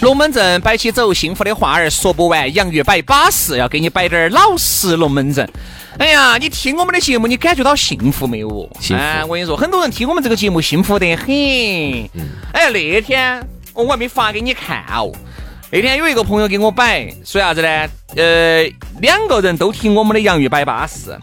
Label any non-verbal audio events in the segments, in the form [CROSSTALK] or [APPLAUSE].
龙门阵摆起走，幸福的话儿说不完。洋芋摆巴适，要给你摆点儿老实龙门阵。哎呀，你听我们的节目，你感觉到幸福没有？幸福哎，我跟你说，很多人听我们这个节目幸福得很。嗯哎，那天我还没发给你看哦。那天有一个朋友给我摆，说啥子呢？呃，两个人都听我们的洋芋摆巴适。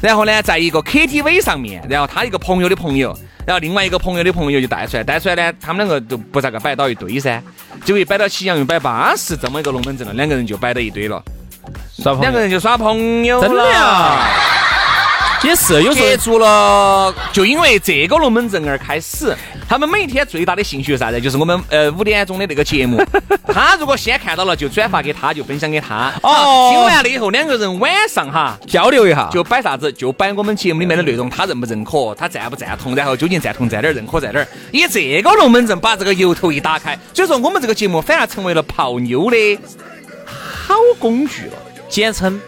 然后呢，在一个 KTV 上面，然后他一个朋友的朋友，然后另外一个朋友的朋友就带出来，带出来呢，他们两个就不咋个摆到一堆噻，结果一摆到起洋芋摆巴适这么一个龙门阵了，两个人就摆到一堆了，两个人就耍朋友了，真的呀也是有时候接触了，就因为这个龙门阵而开始。他们每一天最大的兴趣是啥子？就是我们呃五点钟的那个节目。[LAUGHS] 他如果先看到了，就转发给他，就分享给他。哦听完了以后，两个人晚上哈交流一下，就摆啥子？就摆我们节目里面的内容，他认不认可？他赞不赞同？然后究竟赞同在哪儿？认可在哪儿？以这个龙门阵把这个由头一打开，所以说我们这个节目反而成为了泡妞的好工具了。简称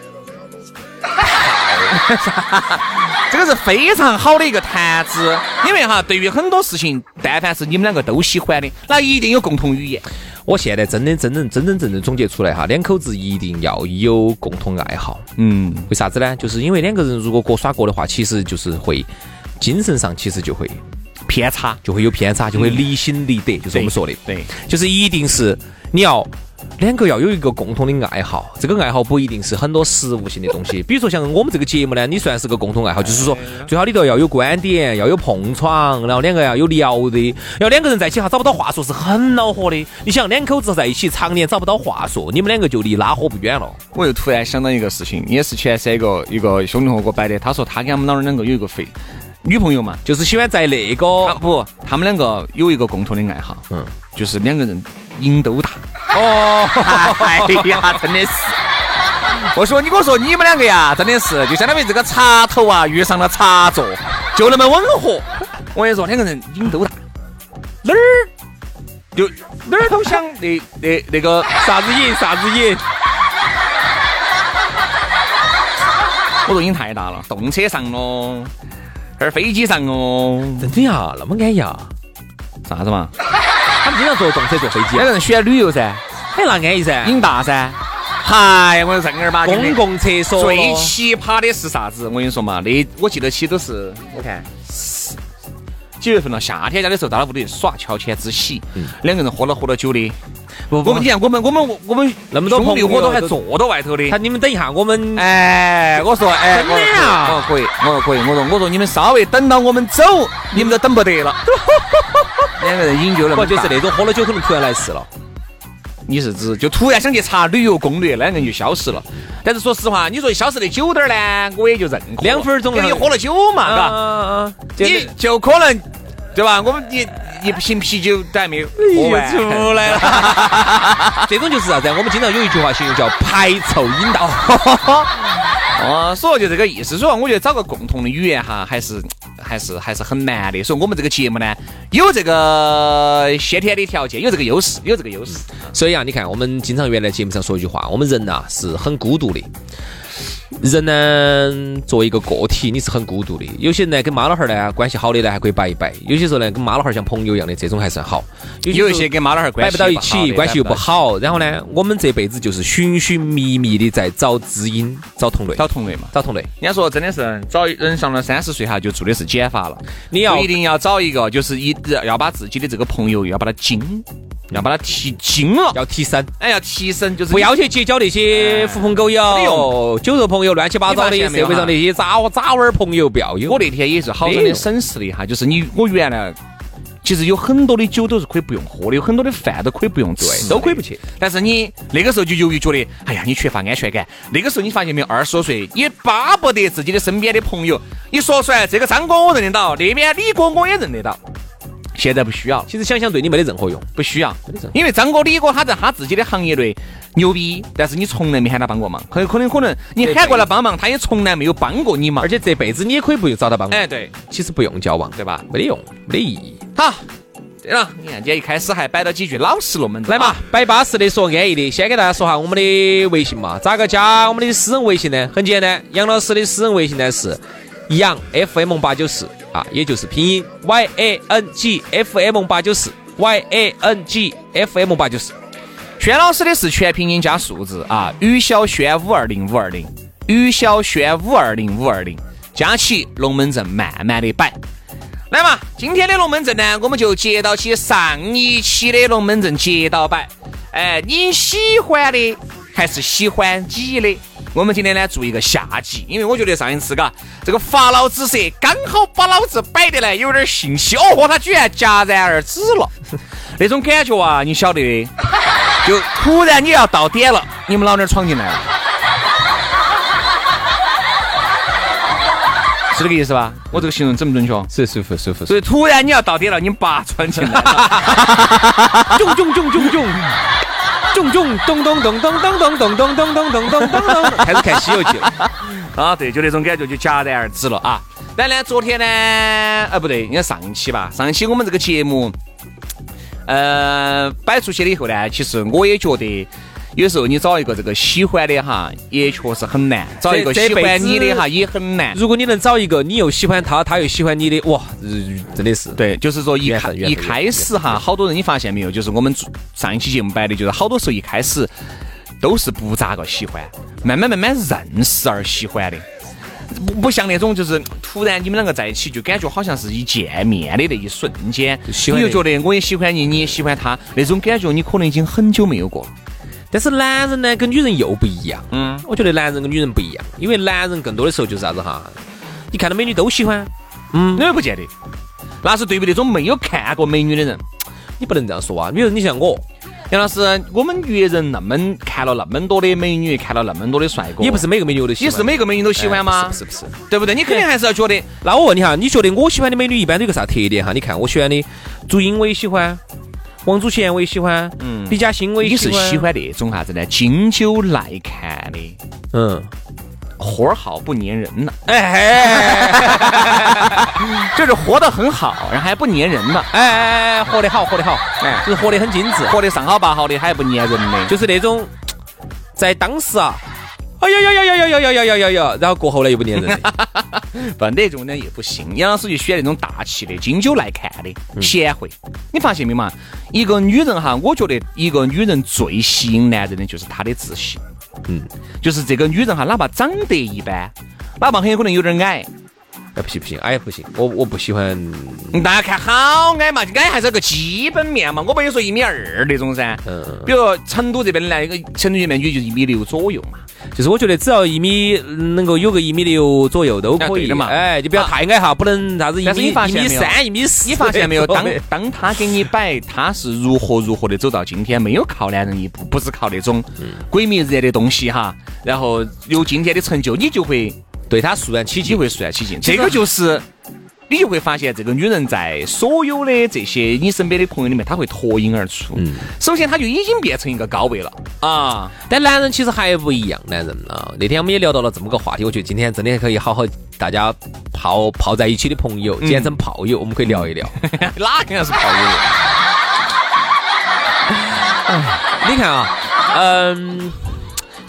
[LAUGHS] 这个是非常好的一个谈资，因为哈，对于很多事情，但凡是你们两个都喜欢的，那一定有共同语言。我现在真的真正真真正正总结出来哈，两口子一定要有共同爱好。嗯，为啥子呢？就是因为两个人如果各耍各的话，其实就是会精神上其实就会偏差就会有偏差，就会离心离德，就是我们说的，对，就是一定是你要。两个要有一个共同的爱好，这个爱好不一定是很多实物性的东西，[LAUGHS] 比如说像我们这个节目呢，你算是个共同爱好，就是说最好里头要有观点，要有碰撞，然后两个要有聊的，要两个人在一起哈找不到话说是很恼火的。你想两口子在一起常年找不到话说，你们两个就离拉火不远了。我又突然想到一个事情，也是前三个一个兄弟伙给我摆的，他说他跟他们老儿两个有一个肥女朋友嘛，就是喜欢在那他个不，他们两个有一个共同的爱好，嗯，就是两个人瘾都大。哦，[LAUGHS] 哎呀，真的是。我说，你跟我说，你们两个呀，真的是就相当于这个茶头啊遇上了茶座，就那么吻合。我跟你说，两个人瘾都大，哪儿就哪儿都想 [LAUGHS] 那那那个啥子瘾啥子瘾，[LAUGHS] 我说瘾太大了，动车上咯，还是飞机上哦，真的呀，那么安逸啊？啥子嘛？他们经常坐动车坐飞机两，个人喜欢旅游噻，哎，那安逸噻。瘾大噻。嗨，我说正儿八经公共厕所最奇葩的是啥子？我跟你说嘛，那我记得起都是我看几月份了？夏天家的时候，到他屋里耍乔迁之喜，两个人喝了喝了酒的。不我们你看，我们我们我们那么多兄弟伙都还坐到外头的他。你们等一下，我们哎，我说，哎，真的呀我说可以，我说可以，我说我说你们稍微等到我们走，你们都等不得了。两个人瘾就那么大不就是那种喝了酒可能突然来事了。你是指就突然想去查旅游攻略，两个人就消失了。但是说实话，你说消失的久点儿呢，我也就认可。两分钟因为你喝了酒嘛，嘎，啊，你就可能对吧？我们一一瓶啤酒都还没有喝完，出来了。[LAUGHS] 这种就是啥子？我们经常有一句话形容叫排臭引导。[LAUGHS] 哦，所以就这个意思。所以，我觉得找个共同的语言哈，还是还是还是很难的。所以我们这个节目呢，有这个先天的条件，有这个优势，有这个优势。所以啊，你看，我们经常原来节目上说一句话，我们人呐、是很孤独的。人呢，作为一个个体，你是很孤独的。有些人呢，跟妈老汉儿呢关系好的呢，还可以摆一摆；有些时候呢，跟妈老汉儿像朋友一样的，这种还算好。有一些跟妈老汉儿关系摆不到一起，关系又不。好。然后呢，我们这辈子就是寻寻觅觅的在找知音、找同类、找同类嘛。找同类。人家说真的是找人上了三十岁哈，就做的是减法了。你要一定要找一个，就是一要把自己的这个朋友要把它精要把它提精了，要提升，哎，要提升，就是不要去结交那些狐朋狗没友用、酒肉朋友、乱七八糟的社会上那些渣渣娃儿朋友，不要有。我那天也是好生的审视了一下，就是你我原来其实有很多的酒都是可以不用喝的，有很多的饭都可以不用吃，都可以不去。但是你那个时候就由于觉得，哎呀，你缺乏安全感。那个时候你发现没有，二十多岁，也巴不得自己的身边的朋友你说出来，这个张哥我认得到，那边李哥我也认得到。现在不需要，其实想想对你没得任何用，不需要，因为张哥、李哥他在他自己的行业内牛逼，但是你从来没喊他帮过忙，很可能可能你喊过来帮忙，他也从来没有帮过你忙，而且这辈子你也可以不用找他帮忙。哎，对，其实不用交往，对吧？没得用，没得意义。好，对了，你看今天一开始还摆了几句老实龙门阵，来嘛，摆巴适的，说安逸的。先给大家说下我们的微信嘛，咋个加？我们的私人微信呢？很简单，杨老师的私人微信呢是杨 FM 八九四啊，也就是拼音 Y A N G F M 八九四 Y A N G F M 八九四。轩老师的是全拼音加数字啊，于小轩五二零五二零，于小轩五二零五二零，加起龙门阵慢慢的摆。来嘛，今天的龙门阵呢，我们就接到起上一期的龙门阵接到摆。哎，你喜欢的还是喜欢你的？我们今天呢做一个下集，因为我觉得上一次嘎这个法老之蛇刚好把老子摆得来有点信息，哦豁，他居然戛然而止了，[LAUGHS] 那种感觉啊，你晓得的，就突然你要到点了，你们老娘闯进来了，[LAUGHS] 是这个意思吧？我这个形容准不准确？是舒服舒服。所以突然你要到点了，你们爸闯进来了，咚咚咚咚咚。咚咚咚咚咚咚咚咚咚咚咚咚咚咚，开始看《西游记》了啊！对，就那种感觉就戛然而止了啊！但呢，昨天呢，啊，不对，应该上期吧？上期我们这个节目，呃，摆出去了以后呢，其实我也觉得。有时候你找一个这个喜欢的哈，也确实很难；找一个喜欢你的哈，也很难。如果你能找一个你又喜欢他，他又喜欢你的，哇，真的是对。就是说一开一开始哈，好多人你发现没有？就是我们上一期节目摆的，就是好多时候一开始都是不咋个喜欢，慢慢慢慢认识而喜欢的，不不像那种就是突然你们两个在一起，就感觉好像是一见面的那一瞬间，你就觉得我也喜欢你，你也喜欢他，那种感觉你可能已经很久没有过了。但是男人呢，跟女人又不一样。嗯，我觉得男人跟女人不一样，因为男人更多的时候就是啥子哈，你看到美女都喜欢。嗯，那不见得，那是对于那种没有看过美女的人，你不能这样说啊。比如你像我，杨老师，我们女人那么看了那么多的美女，看了那么多的帅哥，也不是每个美女我都喜欢。你是每个美女都喜欢吗？不是不是，对不对？你肯定还是要觉得。那我问你哈，你觉得我喜欢的美女一般都有个啥特点哈？你看我喜欢的朱茵我也喜欢。王祖贤我也喜欢，嗯，李嘉欣我也喜欢。你是喜欢那种啥子呢？经久耐看的，嗯，活好不粘人呢，哎，就是活得很好，然后还不粘人呢，哎哎哎，活得好，活得好，哎，就是活得很精致，活得上好八好的，还不粘人的，就是那种在当时啊。哎呀呀呀呀呀呀呀呀呀呀！然后过后呢又不粘人，[LAUGHS] 不那种呢也不行。杨老师就选那种大气的、经久耐看的、贤惠。你发现没嘛？一个女人哈，我觉得一个女人最吸引男人的就是她的自信。嗯，就是这个女人哈，哪怕长得一般，哪怕很有可能有点矮。哎不行不行，矮不行，我我不喜欢。大家看好矮嘛，矮还是个基本面嘛。我不有说一米二那种噻。嗯。比如成都这边的来一个成都这边女就一米六左右嘛。就是我觉得只要一米能够有个一米六左右都可以的嘛。哎，就不要太矮哈，不能啥子一米一米三、一米四。你发现没有？当当他给你摆，他是如何如何的走到今天，没有靠男人一步，不是靠那种鬼迷日眼的东西哈。然后有今天的成就，你就会。对他肃然起敬，会肃然起敬。这个就是你就会发现，这个女人在所有的这些你身边的朋友里面，她会脱颖而出。嗯，首先她就已经变成一个高位了啊。但男人其实还不一样，男人啊，那天我们也聊到了这么个话题，我觉得今天真的可以好好大家泡泡在一起的朋友，简称炮友，我们可以聊一聊。[LAUGHS] 哪个是炮友？[LAUGHS] 你看啊，嗯。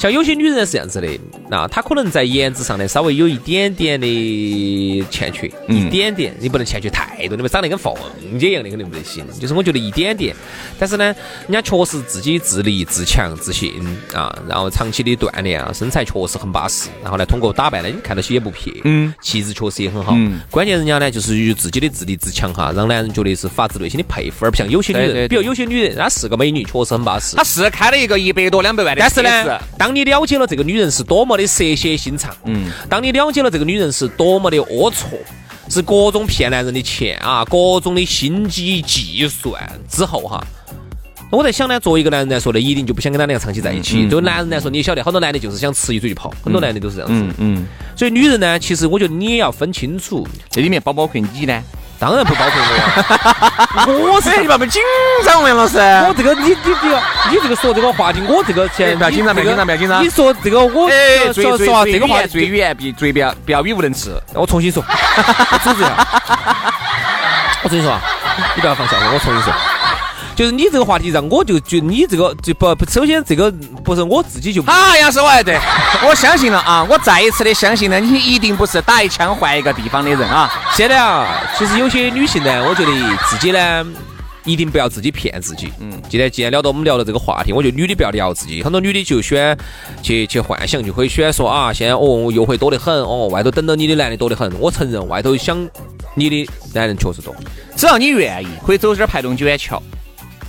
像有些女人是这样子的，那她可能在颜值上呢稍微有一点点的欠缺，一点点，你不能欠缺太多，你们长得跟凤姐一样的肯定不得行。就是我觉得一点点，但是呢，人家确实自己自立自强自信啊，然后长期的锻炼啊，身材确实很巴适，然后呢，通过打扮呢，你看到起也不撇，嗯，气质确实也很好，嗯，关键人家呢就是于自己的自立自强哈，让男人觉得是发自内心的佩服，而不像有些女人，比如有些女人，她是个美女，确实很巴适，她是开了一个一百多两百万的，但是呢，当你了解了这个女人是多么的蛇蝎心肠，嗯，当你了解了这个女人是多么的龌龊，是各种骗男人的钱啊，各种的心机计算之后哈。我在想呢，作为一个男人来说呢，一定就不想跟他两个长期在一起。对男人来说，你也晓得，好多男的就是想吃一嘴就跑，很多男的都是这样子。嗯嗯。所以女人呢，其实我觉得你也要分清楚，这里面包不包括你呢？当然不包括我。[LAUGHS] 我是你爸爸紧张杨老师。我这个你你这个你这个说这个话题，我这个先不要紧张，不要紧张，不要紧张。你说这个我说实话，这个话最语言必最不要不要语无伦次。我重新说，我组织一下。我重新说啊，你不要放笑话，我重新说。[LAUGHS] 就是你这个话题让我就觉得你这个就不不，首先这个不是我自己就啊，杨师傅，对，[LAUGHS] 我相信了啊，我再一次的相信了，你一定不是打一枪换一个地方的人啊。现在啊，其实有些女性呢，我觉得自己呢，一定不要自己骗自己。嗯，今天既然聊到我们聊到这个话题，我觉得女的不要聊自己，很多女的就喜欢去去幻想，就会喜欢说啊，现在哦优惠多得很，哦外头等到你的男的多得很。我承认外头想你的男人确实多，只要你愿意，可以走这儿排龙九眼桥。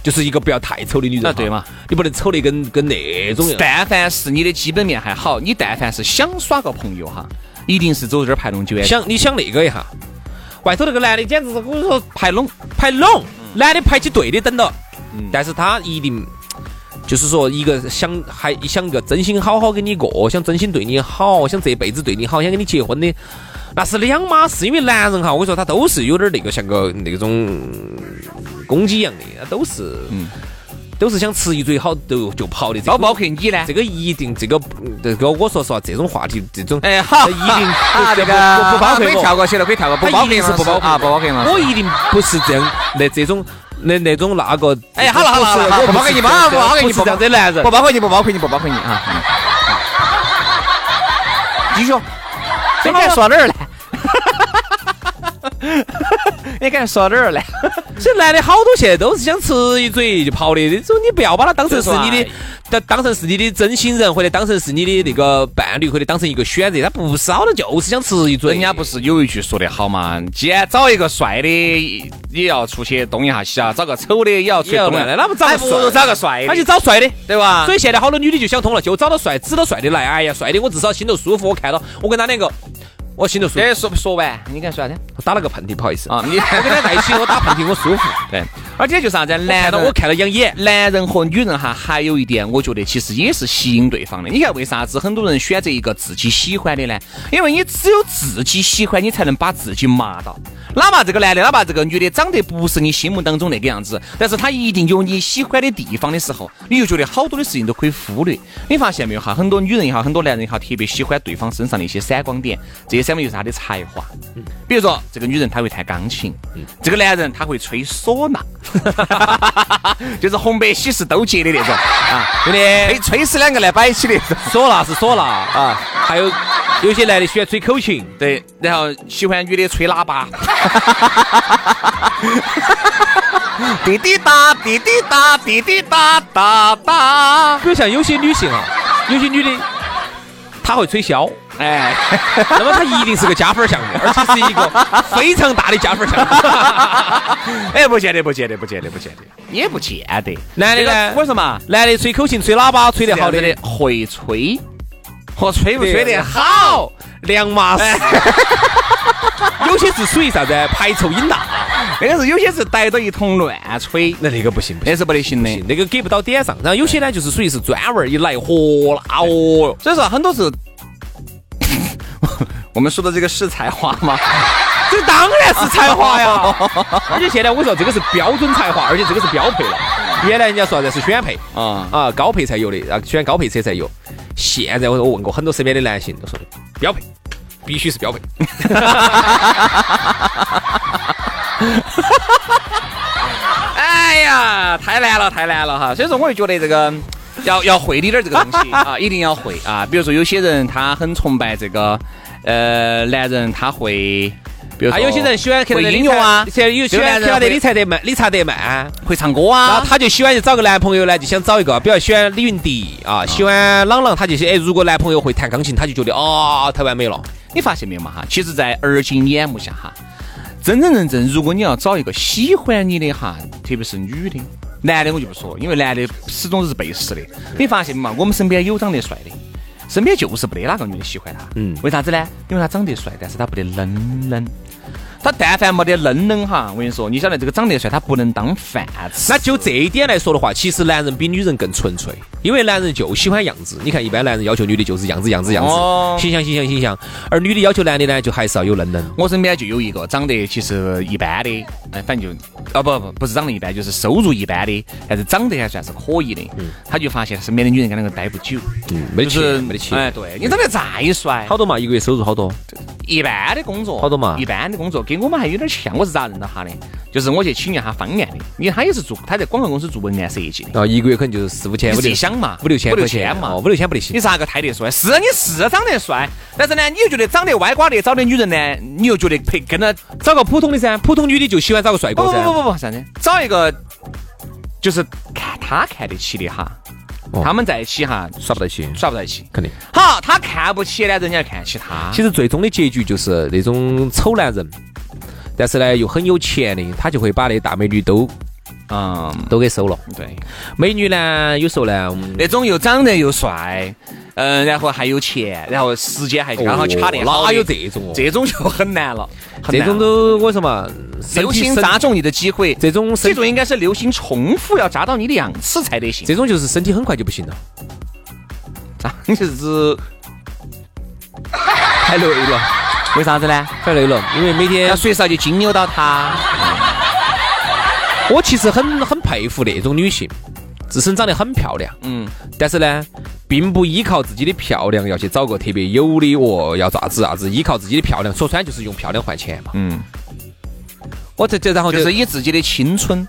就是一个不要太丑的女人，对嘛？你不能丑的跟跟那种样。但凡是你的基本面还好，你但凡是想耍个朋友哈，一定是走这儿排龙九眼。想你想那个一下，外头那个男的简直是我跟你说排拢排拢，男的排起队的等到，但是他一定就是说一个想还想一个真心好好跟你过，想真心对你好，想这辈子对你好，想跟你结婚的。那是两码事，因为男人哈，我跟你说他都是有点那个像个那种公鸡一样的，都是，嗯，都是想吃一嘴好就就跑的。包包括你呢？这个一定，这个这个我说实话，这种话题，这种哎好，一定这个不包括可以跳过去了，可以跳过，不包括是不包括啊，不包括嘛？我一定不是这样，那这种那那种那个，哎好了好了好了，不包括你，不包括你，不是这男人，不包括你，不包括你，不包括你啊。继续，今天说哪儿了？[LAUGHS] 你敢说哪儿呢？这男的好多现在都是想吃一嘴就跑的，这种你不要把他当成是你的，当当成是你的真心人，或者当成是你的那个伴侣，或者当成一个选择，他不是好多，就是想吃一嘴。人家不是有一句说的好嘛？既然找一个帅的，也要出去动一下西啊；找个丑的，也要出去动一下。那不找个帅，找个帅，他就找帅的，对吧？所以现在好多女的就想通了，就找到帅，指到帅的来。哎呀，帅的我至少心头舒服。我看到我跟他两个。我心头舒服。哎，说不说完？你看说啥子？我打了个喷嚏，不好意思啊。你 [LAUGHS] 我跟他在一起，我打喷嚏我舒服。对，而且就是啥子？男的我看了养眼。男人和女人哈，还有一点，我觉得其实也是吸引对方的。你看为啥子很多人选择一个自己喜欢的呢？因为你只有自己喜欢，你才能把自己麻到。哪怕这个男的，哪怕这个女的长得不是你心目当中那个样子，但是他一定有你喜欢的地方的时候，你就觉得好多的事情都可以忽略。你发现没有哈？很多女人也好，很多男人也好，特别喜欢对方身上的一些闪光点。这些闪光就是他的才华。比如说，这个女人她会弹钢琴，这个男人他会吹唢呐，就是红白喜事都接的那种 [LAUGHS] 啊，对的，吹吹死两个来摆起的，唢呐是唢呐啊，还有。有些男的喜欢吹口琴，对，然后喜欢女的吹喇叭，[LAUGHS] 滴滴答，滴滴答，滴滴答答答。比如像有些女性啊，有些女的，她会吹箫，哎，[LAUGHS] 那么她一定是个加分项目，而且是一个非常大的加分项目。[LAUGHS] 哎，不见得，不见得，不见得，不见得，也不见得。男的呢？为什么？男的吹口琴、吹喇叭吹得好的，会吹。和吹不吹得好，两码事。[LAUGHS] 有些是属于啥子？排臭音大，那个是有些是逮到一通乱吹，那那个不行，那是不得行的，那个给不到点上。然后有些呢，就是属于是专门一来火辣哦。所以说，很多是我们说的这个是才华吗？[LAUGHS] 这当然是才华呀！而且现在我说这个是标准才华，而且这个是标配了。原来人家说的是选配啊啊，高配才有的，然后选高配车才有。现在我我问过很多身边的男性都说的标配，必须是标配。[LAUGHS] 哎呀，太难了，太难了哈！所以说，我就觉得这个要要会理点这个东西啊，一定要会啊。比如说有些人他很崇拜这个，呃，男人他会，比如说还有些人喜欢看那个音乐啊现在有喜欢看那理查德曼，理查德曼。会唱歌然后啊，他就喜欢就找个男朋友呢，就想找一个，比如喜欢李云迪啊，喜欢朗朗，他就哎，如果男朋友会弹钢琴，他就觉得哦，太完美了。你发现没有嘛哈？其实，在而今眼目下哈，真真正正，如果你要找一个喜欢你的哈，特别是女的，男的我就不说，因为男的始终是背时的。你发现没嘛？我们身边有长得帅的，身边就是不得哪个女的喜欢他。嗯为啥子呢？因为他长得帅，但是他不得嫩嫩。他但凡没得嫩嫩哈，我跟你说，你晓得这个长得帅，他不能当饭吃。那就这一点来说的话，其实男人比女人更纯粹，因为男人就喜欢样子。你看，一般男人要求女的就是样子、样子、样哦子，形象、形象、形象，而女的要求男的呢，就还是要有嫩嫩。我身边就有一个长得其实一般的，哎，反正就啊不不不是长得一般，就是收入一般的，但是长得还算是可以的。他就发现身边的女人跟那个待不久，嗯，没钱，没得钱。哎，对你长得再帅，好多嘛，一个月收入好多。一般的工作好多嘛一般的工作跟我们还有点像。我是咋认到他的？就是我去请教他方案的，因为他也是做他在广告公司做文案设计的。然后一个月可能就是四五千，你五六想嘛，五六千五六千嘛哦，五六千不得行你。咋个太得帅？是你是长得帅，但是呢，你又觉得长得歪瓜裂枣的女人呢，你又觉得配跟着找个普通的噻，普通女的就喜欢找个帅哥噻。不不不不不，啥子？找一个就是看他看得起的哈，哦他们在一起哈耍不到起，耍不到一起。肯定。好，他看不起呢，人家看起他。其实最终的结局就是那种丑男人，但是呢又很有钱的，他就会把那大美女都嗯，都给收了。对，美女呢，有时候呢，嗯那种又长得又帅，嗯，然后还有钱，然后时间还刚好卡得哪有这种哦？这种就很难了，这种都我说嘛，身流体身星扎中你的机会，这种身这种应该是流星重复要扎到你两次才得行。这种就是身体很快就不行了，[LAUGHS] 这就是太累了，为啥子呢？太累了，因为每天要随时要去经扭到他。[LAUGHS] 我其实很很佩服那种女性，自身长得很漂亮，嗯，但是呢，并不依靠自己的漂亮要去找个特别有的哦，要咋子咋子，依靠自己的漂亮，说穿就是用漂亮换钱嘛。嗯，我这这然后就就是以自己的青春，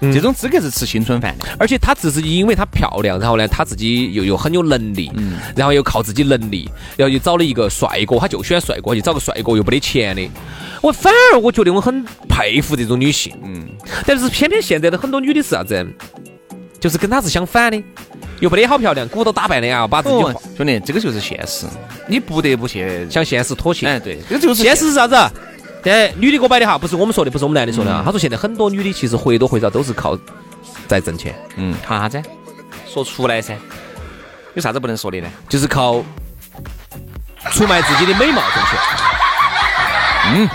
嗯这种资格是吃青春饭的。而且她只是因为她漂亮，然后呢，她自己又又很有能力，嗯然后又靠自己能力，然后又找了一个帅哥，她就喜欢帅哥，就找个帅哥又没得钱的。我反而我觉得我很佩服这种女性，嗯，但是偏偏现在的很多女的是啥子？就是跟他是相反的，又不得好漂亮，鼓捣打扮的啊，把自己哦，兄弟，这个就是现实，你不得不去。向现实妥协。哎，对，这个就是现实是啥子？对，女的给我摆的哈，不是我们说的，不是我们男的说的啊。他说现在很多女的其实或多或少都是靠在挣钱，嗯，靠啥子？说出来噻，有啥子不能说的呢？就是靠出卖自己的美貌挣钱。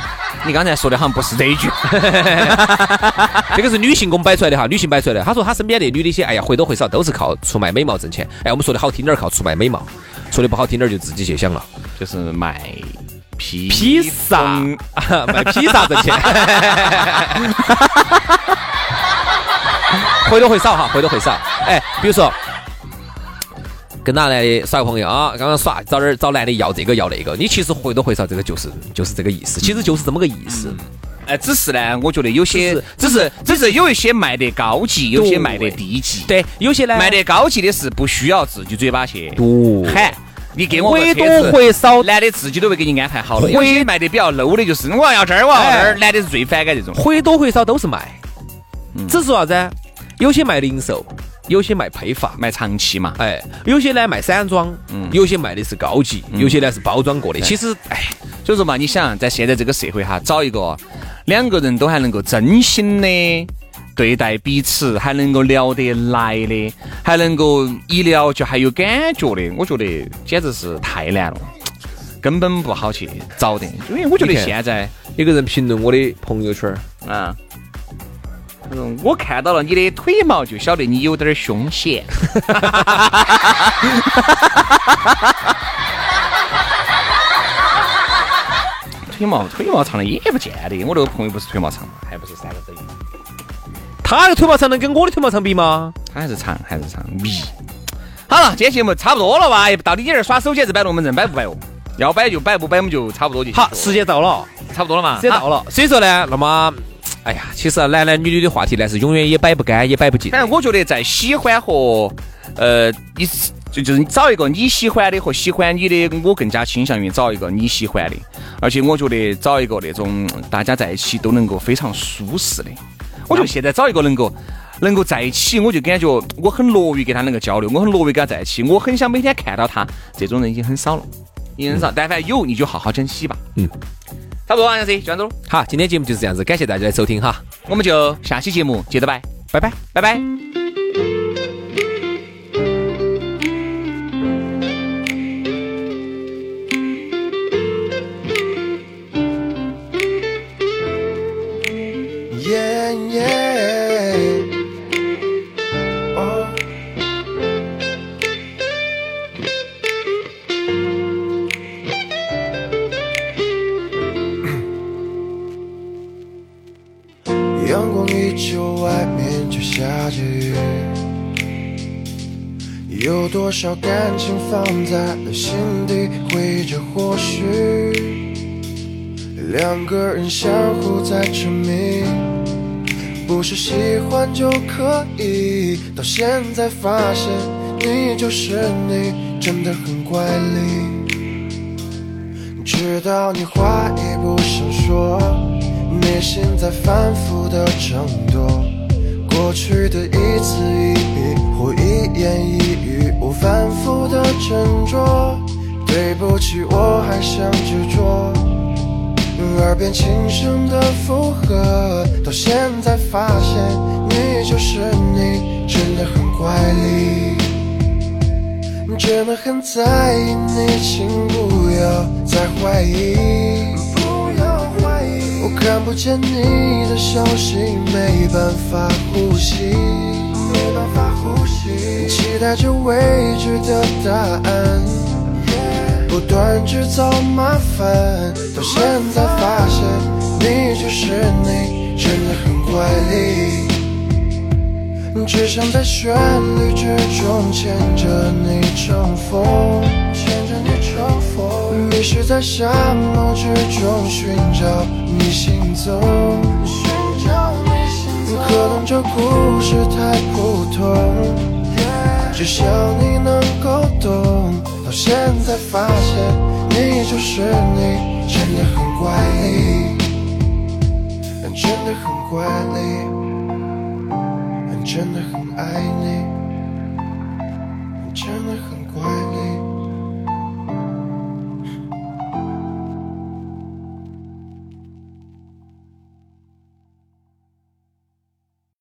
你刚才说的好像不是这一句。[LAUGHS] 这个是女性给我们摆出来的哈，女性摆出来的。她说她身边的女的些，哎呀，或多或少都是靠出卖美貌挣钱。哎，我们说的好听点儿靠出卖美貌，说的不好听点儿就自己去想了。就是卖披披萨风，卖 [LAUGHS] 披萨挣钱，或多或少哈，或多或少。哎，比如说跟哪男的耍个朋友啊，刚刚耍找点儿找男的要这个要那个，你其实回多回少这个就是就是这个意思，其实就是这么个意思。哎，只是呢，我觉得有些只只是只是有一些卖得高级，有些卖得低级。对，有些呢卖得高级的是不需要自己嘴巴去对。喊，你给我个或多或少男的自己都会给你安排好了。会。有些卖得比较 low 的，就是我要这儿，我要那儿，哎。男的是最反感这种。或多或少都是卖，只是说啥子？有些卖零售，有些卖批发，卖长期嘛，哎，有些呢卖散装，嗯。有些卖的是高级，有些呢是包装过的。其实，哎，所以说嘛，你想在现在这个社会哈，找一个两个人都还能够真心的对待彼此，还能够聊得来的，还能够一聊就还有感觉的，我觉得简直是太难了，根本不好去找的。因为我觉得现在有个人评论我的朋友圈儿，啊。他说：“我看到了你的腿毛，就晓得你有点凶险。[LAUGHS] 腿毛，腿毛长的也不见得。我那个朋友不是腿毛长嘛？还不是三个整。他的腿毛长能跟我的腿毛长比吗？他还是长，还是长，密。好了，今天节目差不多了吧？到底你这儿耍手机还是摆龙门阵，摆不摆哦？要摆就摆，不摆我们就差不多就好，时间到了，差不多了嘛。时间到了。所以说呢，那么哎呀，其实啊，男男女女的话题呢是永远也摆不干，也摆不尽。反正我觉得在喜欢和呃，你就就是你找一个你喜欢的和喜欢你的，我更加倾向于找一个你喜欢的。而且我觉得找一个那种大家在一起都能够非常舒适的。我觉得现在找一个能够能够在一起，我就感觉我很乐于跟他能够交流，我很乐于跟他在一起，我很想每天看到他。这种人已经很少了，已经很少。但凡有，你就好好珍惜吧。嗯，差不多，杨子，就这样子。好，今天节目就是这样子，感谢大家的收听哈，我们就下期节目接着拜，拜拜，拜拜。阳光依旧，外面却下着雨。有多少感情放在了心底，回忆着或许两个人相互在沉迷，不是喜欢就可以。到现在发现你就是你，真的很怪力。直到你话也不想说，内心在反复的争夺，过去的一字一笔或一言一语。我反复的斟酌，对不起，我还想执着。耳边轻声的附和，到现在发现你就是你，真的很怪异。真的很在意你，请不要再怀疑。我看不见你的消息，没办法呼吸。没办法呼吸，期待着未知的答案，不断制造麻烦，到现在发现你就是你，真的很怪力。只想在旋律之中，牵着你乘风，迷失在沙漠之中寻找你行踪。可能这故事太普通，只想你能够懂。到现在发现你就是你，真的很怪力，真的很怪力，真的很爱你。